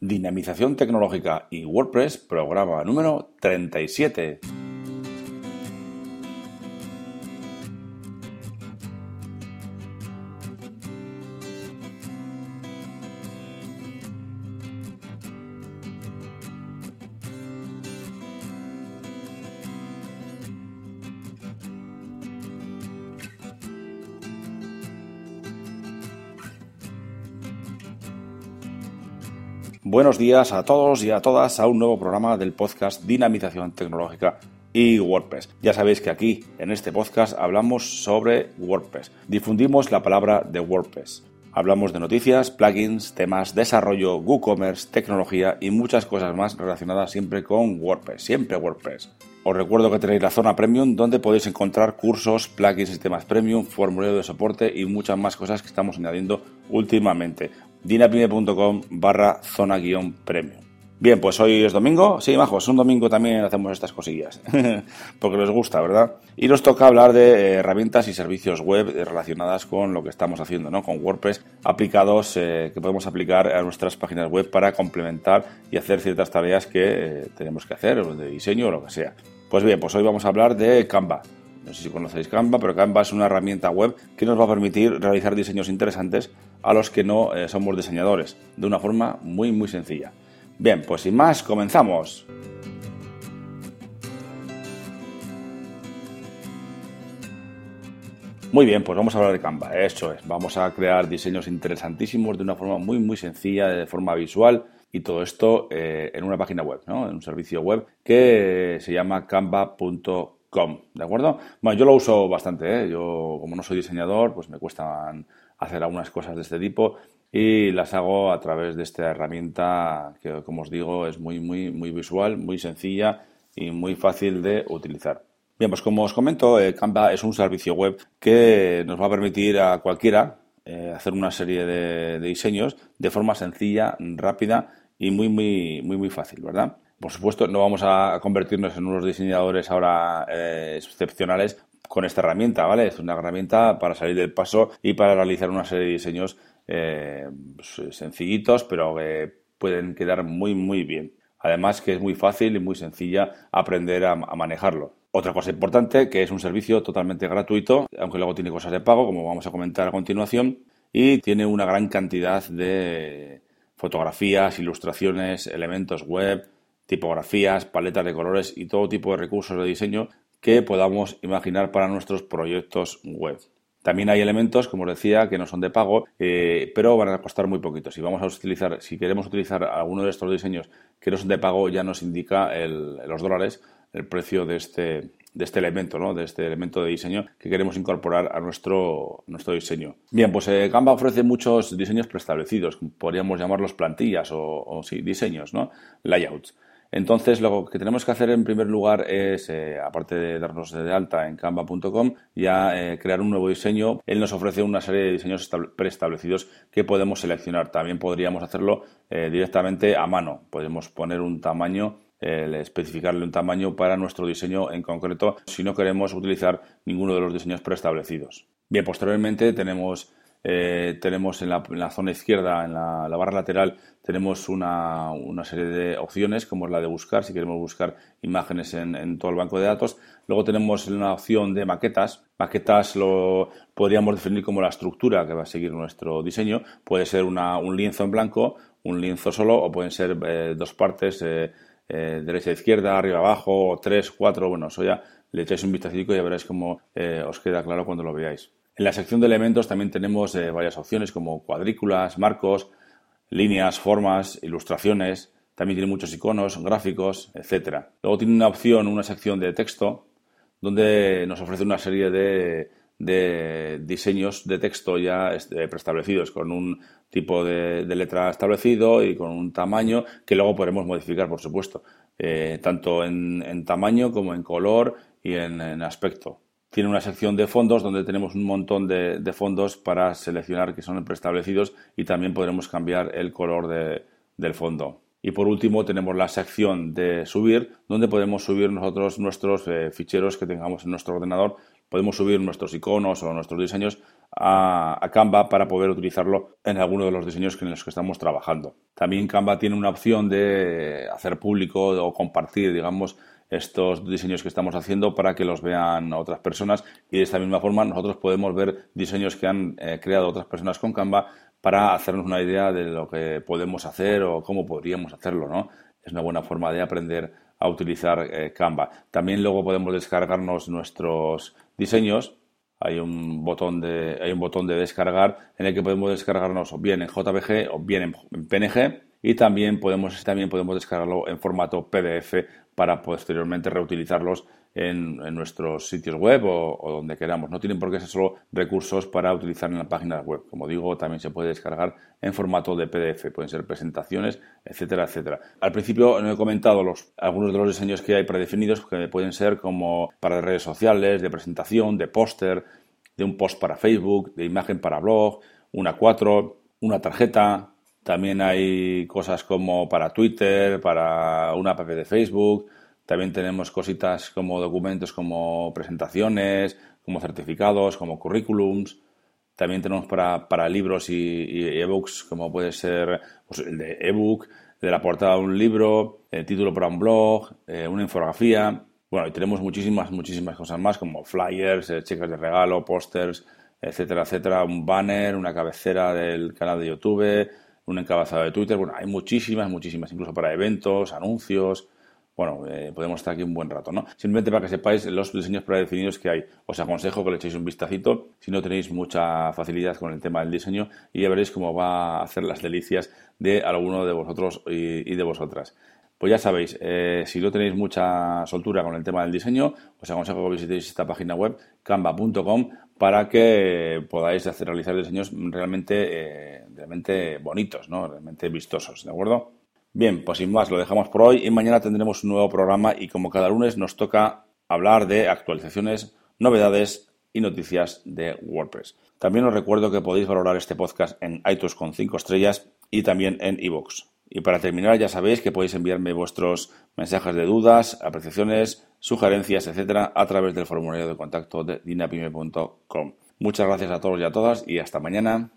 Dinamización tecnológica y WordPress, programa número 37. Buenos días a todos y a todas a un nuevo programa del podcast Dinamización Tecnológica y WordPress. Ya sabéis que aquí en este podcast hablamos sobre WordPress. Difundimos la palabra de WordPress. Hablamos de noticias, plugins, temas, desarrollo, WooCommerce, tecnología y muchas cosas más relacionadas siempre con WordPress, siempre WordPress. Os recuerdo que tenéis la zona premium donde podéis encontrar cursos, plugins, sistemas premium, formulario de soporte y muchas más cosas que estamos añadiendo últimamente dinapime.com barra zona guion premium. Bien, pues hoy es domingo. Sí, majos, un domingo también hacemos estas cosillas. Porque les gusta, ¿verdad? Y nos toca hablar de eh, herramientas y servicios web relacionadas con lo que estamos haciendo, ¿no? Con WordPress aplicados eh, que podemos aplicar a nuestras páginas web para complementar y hacer ciertas tareas que eh, tenemos que hacer, de diseño o lo que sea. Pues bien, pues hoy vamos a hablar de Canva. No sé si conocéis Canva, pero Canva es una herramienta web que nos va a permitir realizar diseños interesantes a los que no eh, somos diseñadores, de una forma muy muy sencilla. Bien, pues sin más, comenzamos. Muy bien, pues vamos a hablar de Canva, eso es, vamos a crear diseños interesantísimos de una forma muy muy sencilla, de forma visual y todo esto eh, en una página web, ¿no? en un servicio web que se llama canva.com ¿de acuerdo? Bueno, yo lo uso bastante, ¿eh? Yo, como no soy diseñador, pues me cuesta hacer algunas cosas de este tipo y las hago a través de esta herramienta que, como os digo, es muy, muy, muy visual, muy sencilla y muy fácil de utilizar. Bien, pues como os comento, eh, Canva es un servicio web que nos va a permitir a cualquiera eh, hacer una serie de, de, diseños de forma sencilla, rápida y muy, muy, muy, muy fácil, ¿verdad? Por supuesto, no vamos a convertirnos en unos diseñadores ahora eh, excepcionales con esta herramienta, ¿vale? Es una herramienta para salir del paso y para realizar una serie de diseños eh, pues, sencillitos, pero que pueden quedar muy, muy bien. Además que es muy fácil y muy sencilla aprender a, a manejarlo. Otra cosa importante, que es un servicio totalmente gratuito, aunque luego tiene cosas de pago, como vamos a comentar a continuación, y tiene una gran cantidad de fotografías, ilustraciones, elementos web, tipografías, paletas de colores y todo tipo de recursos de diseño que podamos imaginar para nuestros proyectos web. También hay elementos, como os decía, que no son de pago, eh, pero van a costar muy poquito. Si vamos a utilizar, si queremos utilizar alguno de estos diseños que no son de pago, ya nos indica los dólares el precio de este, de este elemento, ¿no? de este elemento de diseño que queremos incorporar a nuestro, nuestro diseño. Bien, pues eh, Canva ofrece muchos diseños preestablecidos, podríamos llamarlos plantillas o, o sí, diseños, ¿no? layouts. Entonces, lo que tenemos que hacer en primer lugar es, eh, aparte de darnos de alta en canva.com, ya eh, crear un nuevo diseño. Él nos ofrece una serie de diseños preestablecidos que podemos seleccionar. También podríamos hacerlo eh, directamente a mano. Podemos poner un tamaño especificarle un tamaño para nuestro diseño en concreto si no queremos utilizar ninguno de los diseños preestablecidos. Bien, posteriormente tenemos eh, tenemos en la, zona izquierda, en la, barra lateral, tenemos una, serie de opciones, como es la de buscar, si queremos buscar imágenes en, todo el banco de datos. Luego tenemos una opción de maquetas. Maquetas lo podríamos definir como la estructura que va a seguir nuestro diseño. Puede ser un lienzo en blanco, un lienzo solo, o pueden ser eh, dos partes, eh, derecha e izquierda, arriba abajo, tres, cuatro, bueno, eso ya le echáis un vistacito y ya veréis cómo os queda claro cuando lo veáis. En la sección de elementos también tenemos eh, varias opciones como cuadrículas, marcos, líneas, formas, ilustraciones. También tiene muchos iconos, gráficos, etc. Luego tiene una opción, una sección de texto, donde nos ofrece una serie de, diseños de texto ya este, preestablecidos con un tipo de, letra establecido y con un tamaño que luego podremos modificar, por supuesto, eh, tanto en, tamaño como en color y en aspecto tiene una sección de fondos donde tenemos un montón de, fondos para seleccionar que son preestablecidos y también podremos cambiar el color del fondo. Y por último tenemos la sección de subir, donde podemos subir nosotros nuestros eh, ficheros que tengamos en nuestro ordenador. Podemos subir nuestros iconos o nuestros diseños a, Canva para poder utilizarlo en alguno de los diseños en los que estamos trabajando. También Canva tiene una opción de hacer público o compartir, digamos, estos diseños que estamos haciendo para que los vean otras personas y de esta misma forma nosotros podemos ver diseños que han eh, creado otras personas con Canva para hacernos una idea de lo que podemos hacer o cómo podríamos hacerlo, ¿no? Es una buena forma de aprender a utilizar eh, Canva. También luego podemos descargarnos nuestros diseños. Hay un botón de hay un botón de descargar en el que podemos descargarnos o bien en JPG o bien en PNG y también podemos también podemos descargarlo en formato PDF para posteriormente reutilizarlos en, nuestros sitios web o, donde queramos. No tienen por qué ser solo recursos para utilizar en la página web. Como digo, también se puede descargar en formato de PDF. Pueden ser presentaciones, etcétera, etcétera. Al principio no he comentado algunos de los diseños que hay predefinidos que pueden ser como para redes sociales, de presentación, de póster, de un post para Facebook, de imagen para blog, una 4, una tarjeta, también hay cosas como para Twitter, para una app de Facebook. También tenemos cositas como documentos como presentaciones, como certificados, como currículums. También tenemos para, libros y, ebooks, como puede ser pues, el de ebook, de la portada de un libro, el título para un blog, eh, una infografía. Bueno, y tenemos muchísimas, muchísimas cosas más, como flyers, eh, checas de regalo, pósters, etcétera, etcétera. Un banner, una cabecera del canal de YouTube, un encabezado de Twitter. Bueno, hay muchísimas, muchísimas, incluso para eventos, anuncios. Bueno, eh, podemos estar aquí un buen rato, ¿no? Simplemente para que sepáis los diseños predefinidos que hay. Os aconsejo que le echéis un vistacito si no tenéis mucha facilidad con el tema del diseño y ya veréis cómo va a hacer las delicias de alguno de vosotros y, de vosotras. Pues ya sabéis, eh, si no tenéis mucha soltura con el tema del diseño, os aconsejo que visitéis esta página web, canva.com, para que podáis hacer, realizar diseños realmente, eh, realmente bonitos, ¿no? realmente vistosos, ¿de acuerdo? Bien, pues sin más, lo dejamos por hoy y mañana tendremos un nuevo programa y como cada lunes nos toca hablar de actualizaciones, novedades y noticias de WordPress. También os recuerdo que podéis valorar este podcast en iTunes con 5 estrellas y también en iVoox. Y para terminar, ya sabéis que podéis enviarme vuestros mensajes de dudas, apreciaciones, sugerencias, etcétera, a través del formulario de contacto de dinapime.com. Muchas gracias a todos y a todas y hasta mañana.